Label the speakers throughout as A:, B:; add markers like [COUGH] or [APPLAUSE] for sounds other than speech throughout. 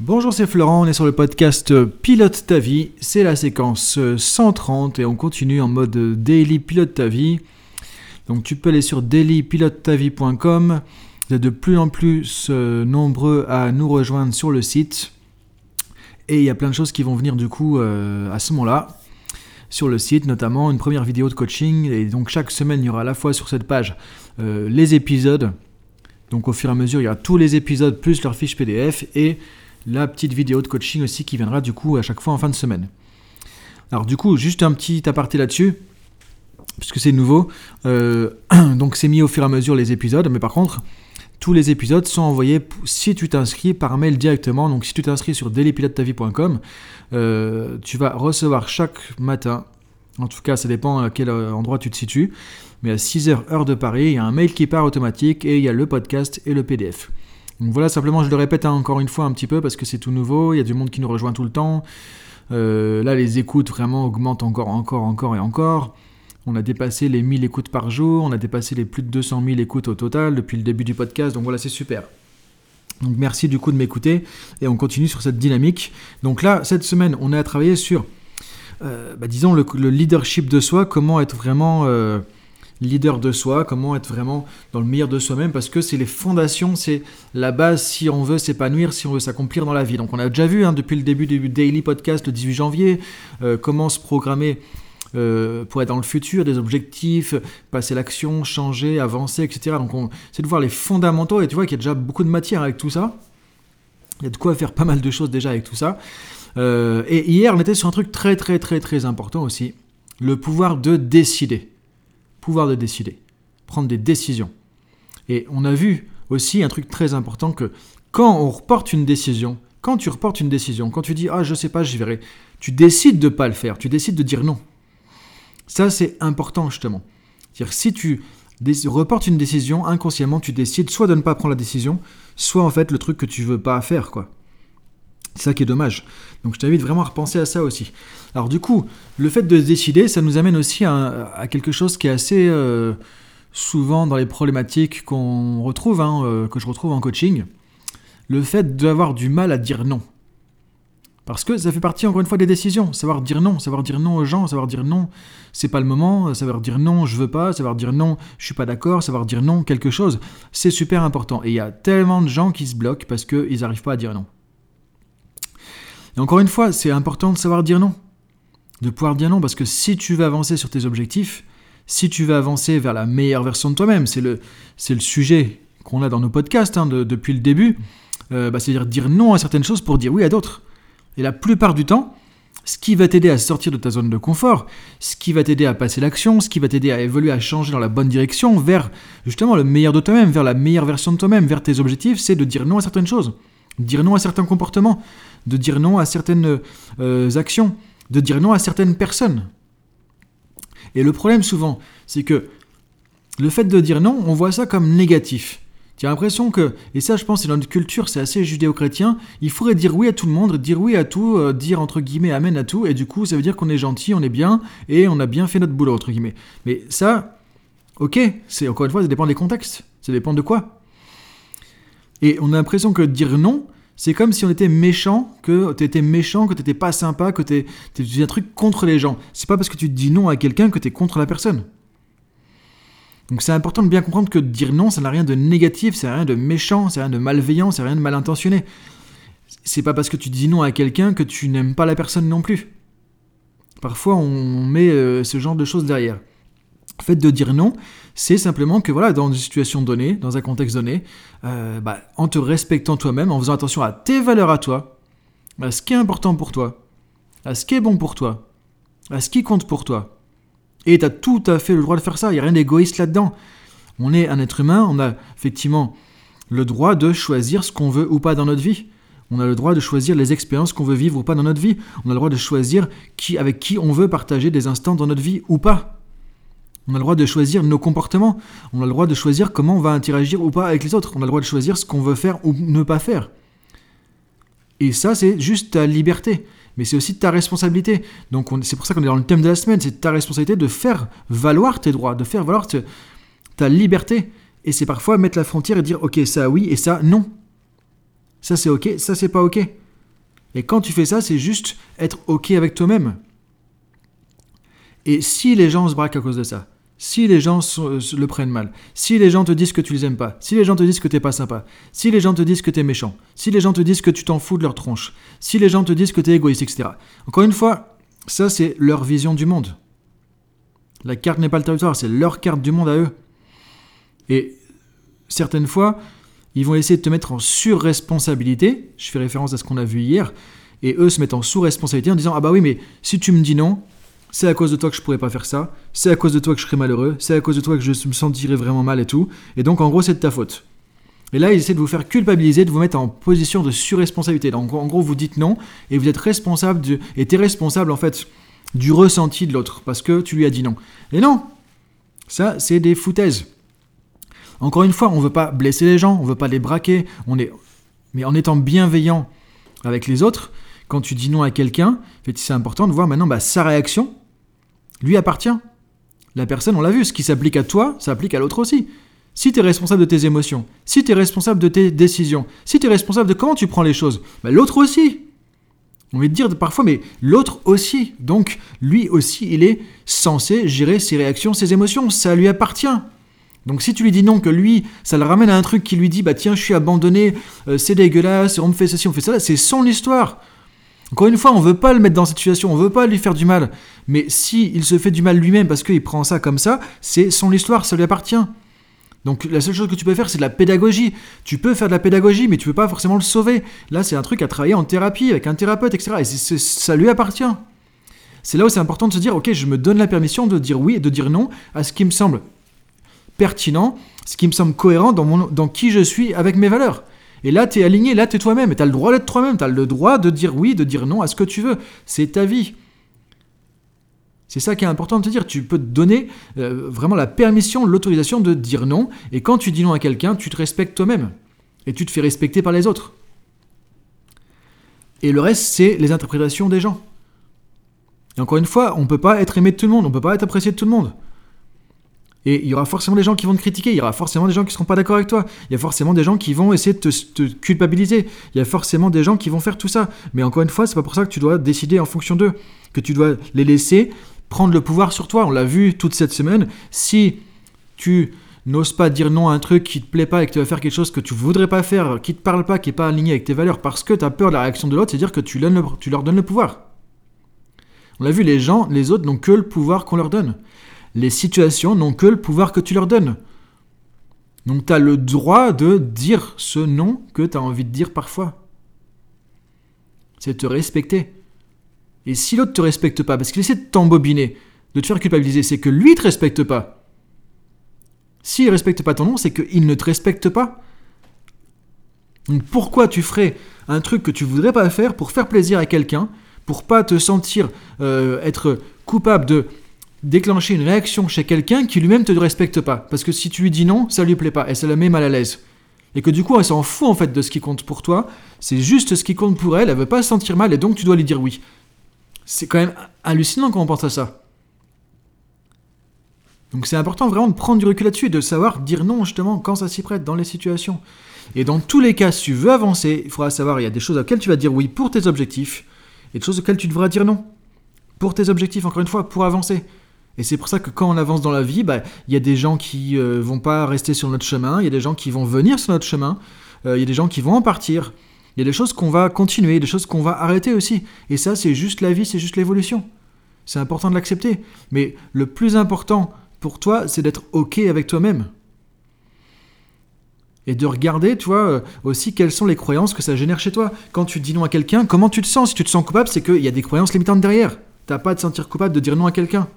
A: Bonjour, c'est Florent, on est sur le podcast Pilote ta vie, c'est la séquence 130 et on continue en mode Daily Pilote ta vie. Donc tu peux aller sur dailypilotetavie.com, vous êtes de plus en plus euh, nombreux à nous rejoindre sur le site. Et il y a plein de choses qui vont venir du coup euh, à ce moment-là sur le site, notamment une première vidéo de coaching. Et donc chaque semaine il y aura à la fois sur cette page euh, les épisodes, donc au fur et à mesure il y aura tous les épisodes plus leur fiche PDF et la petite vidéo de coaching aussi qui viendra du coup à chaque fois en fin de semaine. Alors du coup, juste un petit aparté là-dessus, puisque c'est nouveau. Euh, [CLEARS THROAT] donc c'est mis au fur et à mesure les épisodes, mais par contre, tous les épisodes sont envoyés si tu t'inscris par mail directement. Donc si tu t'inscris sur dailypilotetavie.com, euh, tu vas recevoir chaque matin, en tout cas ça dépend à quel euh, endroit tu te situes, mais à 6h heure de Paris, il y a un mail qui part automatique et il y a le podcast et le PDF. Donc voilà, simplement, je le répète hein, encore une fois un petit peu parce que c'est tout nouveau, il y a du monde qui nous rejoint tout le temps. Euh, là, les écoutes vraiment augmentent encore, encore, encore et encore. On a dépassé les 1000 écoutes par jour, on a dépassé les plus de 200 000 écoutes au total depuis le début du podcast, donc voilà, c'est super. Donc merci du coup de m'écouter et on continue sur cette dynamique. Donc là, cette semaine, on a travaillé sur, euh, bah, disons, le, leadership de soi, comment être vraiment... Euh, leader de soi, comment être vraiment dans le meilleur de soi-même, parce que c'est les fondations, c'est la base si on veut s'épanouir, si on veut s'accomplir dans la vie. Donc on a déjà vu hein, depuis le début du Daily Podcast le 18 janvier, euh, comment se programmer euh, pour être dans le futur, des objectifs, passer l'action, changer, avancer, etc. Donc c'est de voir les fondamentaux, et tu vois qu'il y a déjà beaucoup de matière avec tout ça. Il y a de quoi faire pas mal de choses déjà avec tout ça. Euh, et hier, on était sur un truc très très très très important aussi, le pouvoir de décider pouvoir de décider, prendre des décisions. Et on a vu aussi un truc très important que quand on reporte une décision, quand tu reportes une décision, quand tu dis ah je sais pas, j'y verrai, tu décides de pas le faire, tu décides de dire non. Ça c'est important justement. C'est-à-dire si tu reportes une décision inconsciemment, tu décides soit de ne pas prendre la décision, soit en fait le truc que tu veux pas faire quoi. C'est ça qui est dommage. Donc je t'invite vraiment à repenser à ça aussi. Alors du coup, le fait de se décider, ça nous amène aussi à, quelque chose qui est assez euh, souvent dans les problématiques qu'on retrouve, hein, euh, que je retrouve en coaching. Le fait d'avoir du mal à dire non. Parce que ça fait partie encore une fois des décisions. Savoir dire non, savoir dire non aux gens, savoir dire non, c'est pas le moment, savoir dire non, je veux pas, savoir dire non, je suis pas d'accord, savoir dire non, quelque chose, c'est super important. Et il y a tellement de gens qui se bloquent parce qu'ils n'arrivent pas à dire non. Encore une fois, c'est important de savoir dire non. De pouvoir dire non, parce que si tu veux avancer sur tes objectifs, si tu veux avancer vers la meilleure version de toi-même, c'est le, c'est le sujet qu'on a dans nos podcasts hein, depuis le début, euh, bah, c'est-à-dire dire non à certaines choses pour dire oui à d'autres. Et la plupart du temps, ce qui va t'aider à sortir de ta zone de confort, ce qui va t'aider à passer l'action, ce qui va t'aider à évoluer, à changer dans la bonne direction, vers justement le meilleur de toi-même, vers la meilleure version de toi-même, vers tes objectifs, c'est de dire non à certaines choses, dire non à certains comportements, de dire non à certaines euh, actions, de dire non à certaines personnes. Et le problème souvent, c'est que le fait de dire non, on voit ça comme négatif. Tu as l'impression que, et ça je pense c'est dans notre culture, c'est assez judéo-chrétien, il faudrait dire oui à tout le monde, dire oui à tout, euh, dire entre guillemets amen à tout, et du coup ça veut dire qu'on est gentil, on est bien, et on a bien fait notre boulot, entre guillemets. Mais ça, ok, c'est encore une fois, ça dépend des contextes, ça dépend de quoi? Et on a l'impression que dire non, c'est comme si on était méchant, que tu étais méchant, que tu n'étais pas sympa, que tu faisais un truc contre les gens. C'est pas parce que tu dis non à quelqu'un que tu es contre la personne. Donc c'est important de bien comprendre que dire non, ça n'a rien de négatif, c'est rien de méchant, c'est rien de malveillant, c'est rien de mal intentionné. C'est pas parce que tu dis non à quelqu'un que tu n'aimes pas la personne non plus. Parfois on met euh, ce genre de choses derrière. Le fait de dire non, c'est simplement que voilà, dans une situation donnée, dans un contexte donné, euh, bah, en te respectant toi-même, en faisant attention à tes valeurs à toi, à ce qui est important pour toi, à ce qui est bon pour toi, à ce qui compte pour toi. Et tu as tout à fait le droit de faire ça, il n'y a rien d'égoïste là-dedans. On est un être humain, on a effectivement le droit de choisir ce qu'on veut ou pas dans notre vie. On a le droit de choisir les expériences qu'on veut vivre ou pas dans notre vie. On a le droit de choisir avec qui on veut partager des instants dans notre vie ou pas. On a le droit de choisir nos comportements. On a le droit de choisir comment on va interagir ou pas avec les autres. On a le droit de choisir ce qu'on veut faire ou ne pas faire. Et ça, c'est juste ta liberté. Mais c'est aussi ta responsabilité. Donc c'est pour ça qu'on est dans le thème de la semaine. C'est ta responsabilité de faire valoir tes droits, de faire valoir ta liberté. Et c'est parfois mettre la frontière et dire ok, ça oui et ça non. Ça c'est ok, ça c'est pas ok. Et quand tu fais ça, c'est juste être OK avec toi-même. Et si les gens se braquent à cause de ça, si les gens le prennent mal, si les gens te disent que tu les aimes pas, si les gens te disent que t'es pas sympa, si les gens te disent que tu es méchant, si les gens te disent que tu t'en fous de leur tronche, si les gens te disent que tu es égoïste, etc. Encore une fois, ça c'est leur vision du monde. La carte n'est pas le territoire, c'est leur carte du monde à eux. Et certaines fois, ils vont essayer de te mettre en surresponsabilité. Je fais référence à ce qu'on a vu hier. Et eux se mettent en sous-responsabilité en disant Ah bah oui, mais si tu me dis non, c'est à cause de toi que je pourrais pas faire ça, c'est à cause de toi que je serais malheureux, c'est à cause de toi que je me sentirais vraiment mal et tout. Et donc en gros, c'est de ta faute. Et là, ils essaient de vous faire culpabiliser, de vous mettre en position de surresponsabilité. Donc en gros, vous dites non et vous êtes responsable du, et t'es responsable en fait du ressenti de l'autre parce que tu lui as dit non. Et non, ça c'est des foutaises. Encore une fois, on ne veut pas blesser les gens, on ne veut pas les braquer, on est... mais en étant bienveillant avec les autres, quand tu dis non à quelqu'un, c'est important de voir maintenant bah, sa réaction lui appartient. La personne, on l'a vu, ce qui s'applique à toi, ça s'applique à l'autre aussi. Si tu es responsable de tes émotions, si tu es responsable de tes décisions, si tu es responsable de comment tu prends les choses, bah, l'autre aussi. On va te dire parfois, mais l'autre aussi. Donc, lui aussi, il est censé gérer ses réactions, ses émotions. Ça lui appartient. Donc si tu lui dis non, que lui, ça le ramène à un truc qui lui dit, bah tiens, je suis abandonné, euh, c'est dégueulasse, on me fait ceci, on fait ça, c'est son histoire. Encore une fois, on veut pas le mettre dans cette situation, on veut pas lui faire du mal. Mais si il se fait du mal lui-même parce qu'il prend ça comme ça, c'est son histoire, ça lui appartient. Donc la seule chose que tu peux faire, c'est de la pédagogie. Tu peux faire de la pédagogie, mais tu peux pas forcément le sauver. Là, c'est un truc à travailler en thérapie avec un thérapeute, etc. Et ça lui appartient. C'est là où c'est important de se dire, ok, je me donne la permission de dire oui et de dire non à ce qui me semble pertinent, ce qui me semble cohérent dans qui je suis avec mes valeurs. Et là, tu es aligné, là, tu es toi-même. Et tu as le droit d'être toi-même. Tu as le droit de dire oui, de dire non à ce que tu veux. C'est ta vie. C'est ça qui est important de te dire. Tu peux te donner euh, vraiment la permission, l'autorisation de dire non. Et quand tu dis non à quelqu'un, tu te respectes toi-même. Et tu te fais respecter par les autres. Et le reste, c'est les interprétations des gens. Et encore une fois, on ne peut pas être aimé de tout le monde, on ne peut pas être apprécié de tout le monde. Et il y aura forcément des gens qui vont te critiquer, il y aura forcément des gens qui ne seront pas d'accord avec toi, il y a forcément des gens qui vont essayer de te, culpabiliser, il y a forcément des gens qui vont faire tout ça. Mais encore une fois, c'est pas pour ça que tu dois décider en fonction d'eux, que tu dois les laisser prendre le pouvoir sur toi. On l'a vu toute cette semaine. Si tu n'oses pas dire non à un truc qui te plaît pas et que tu vas faire quelque chose que tu voudrais pas faire, qui te parle pas, qui est pas aligné avec tes valeurs parce que tu as peur de la réaction de l'autre, c'est dire que tu, tu leur donnes le pouvoir. On l'a vu, les gens, les autres n'ont que le pouvoir qu'on leur donne les situations n'ont que le pouvoir que tu leur donnes. Donc tu as le droit de dire ce non que tu as envie de dire parfois. C'est te respecter. Et si l'autre te respecte pas, parce qu'il essaie de t'embobiner, de te faire culpabiliser, c'est que lui te respecte pas. S'il ne respecte pas ton nom, c'est qu'il ne te respecte pas. Donc pourquoi tu ferais un truc que tu voudrais pas faire pour faire plaisir à quelqu'un, pour pas te sentir euh, être coupable de déclencher une réaction chez quelqu'un qui lui-même te respecte pas. Parce que si tu lui dis non, ça lui plaît pas et ça la met mal à l'aise. Et que du coup, elle s'en fout en fait de ce qui compte pour toi. C'est juste ce qui compte pour elle. Elle veut pas se sentir mal et donc tu dois lui dire oui. C'est quand même hallucinant quand on pense à ça. Donc c'est important vraiment de prendre du recul là-dessus et de savoir dire non justement quand ça s'y prête dans les situations. Et dans tous les cas, si tu veux avancer, il faudra savoir il y a des choses auxquelles tu vas dire oui pour tes objectifs et des choses auxquelles tu devras dire non pour tes objectifs, encore une fois, pour avancer. Et c'est pour ça que quand on avance dans la vie, bah, il y a des gens qui euh, vont pas rester sur notre chemin, il y a des gens qui vont venir sur notre chemin, euh, il y a des gens qui vont en partir, il y a des choses qu'on va continuer, des choses qu'on va arrêter aussi. Et ça, c'est juste la vie, c'est juste l'évolution. C'est important de l'accepter. Mais le plus important pour toi, c'est d'être OK avec toi-même. Et de regarder, tu vois, euh, aussi quelles sont les croyances que ça génère chez toi. Quand tu dis non à quelqu'un, comment tu te sens? Si tu te sens coupable, c'est qu'il y a des croyances limitantes derrière. T'as pas à te sentir coupable de dire non à quelqu'un.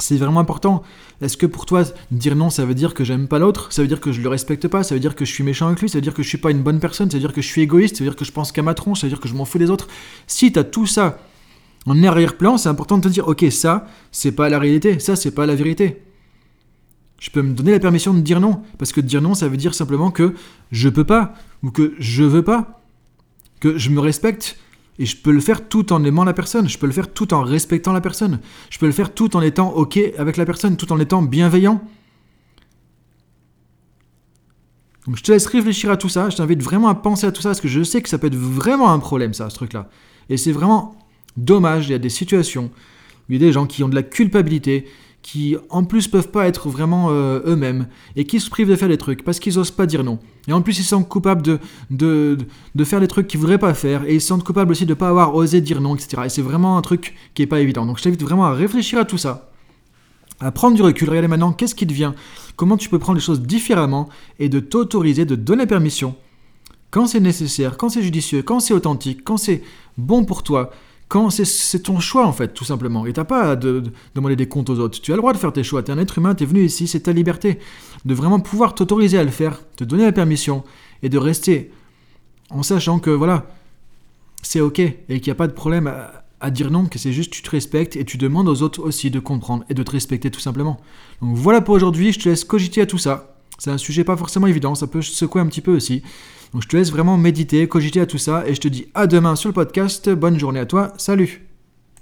A: C'est vraiment important. Est-ce que pour toi, dire non, ça veut dire que j'aime pas l'autre? Ça veut dire que je le respecte pas? Ça veut dire que je suis méchant avec lui? Ça veut dire que je suis pas une bonne personne? Ça veut dire que je suis égoïste? Ça veut dire que je pense qu'à ma tronche? Ça veut dire que je m'en fous des autres? Si tu as tout ça en arrière-plan, c'est important de te dire ok, ça, c'est pas la réalité. Ça, c'est pas la vérité. Je peux me donner la permission de dire non. Parce que dire non, ça veut dire simplement que je peux pas. Ou que je veux pas. Que je me respecte et je peux le faire tout en aimant la personne, je peux le faire tout en respectant la personne, je peux le faire tout en étant OK avec la personne, tout en étant bienveillant. Donc je te laisse réfléchir à tout ça, je t'invite vraiment à penser à tout ça parce que je sais que ça peut être vraiment un problème ça, ce truc-là. Et c'est vraiment dommage, il y a des situations où il y a des gens qui ont de la culpabilité, qui en plus peuvent pas être vraiment euh, eux-mêmes et qui se privent de faire des trucs parce qu'ils osent pas dire non. Et en plus ils sont coupables de, de, de faire des trucs qu'ils voudraient pas faire et ils sentent coupables aussi de pas avoir osé dire non, etc. Et c'est vraiment un truc qui est pas évident. Donc je t'invite vraiment à réfléchir à tout ça, à prendre du recul, regarder maintenant qu'est-ce qui devient, comment tu peux prendre les choses différemment et de t'autoriser, de donner permission quand c'est nécessaire, quand c'est judicieux, quand c'est authentique, quand c'est bon pour toi, quand c'est ton choix en fait, tout simplement. Et t'as pas à de, demander des comptes aux autres. Tu as le droit de faire tes choix. Tu es un être humain, tu es venu ici, c'est ta liberté. De vraiment pouvoir t'autoriser à le faire, te donner la permission et de rester en sachant que voilà, c'est ok et qu'il n'y a pas de problème à, à dire non, que c'est juste tu te respectes et tu demandes aux autres aussi de comprendre et de te respecter tout simplement. Donc voilà pour aujourd'hui, je te laisse cogiter à tout ça. C'est un sujet pas forcément évident, ça peut secouer un petit peu aussi. Donc je te laisse vraiment méditer, cogiter à tout ça et je te dis à demain sur le podcast. Bonne journée à toi, salut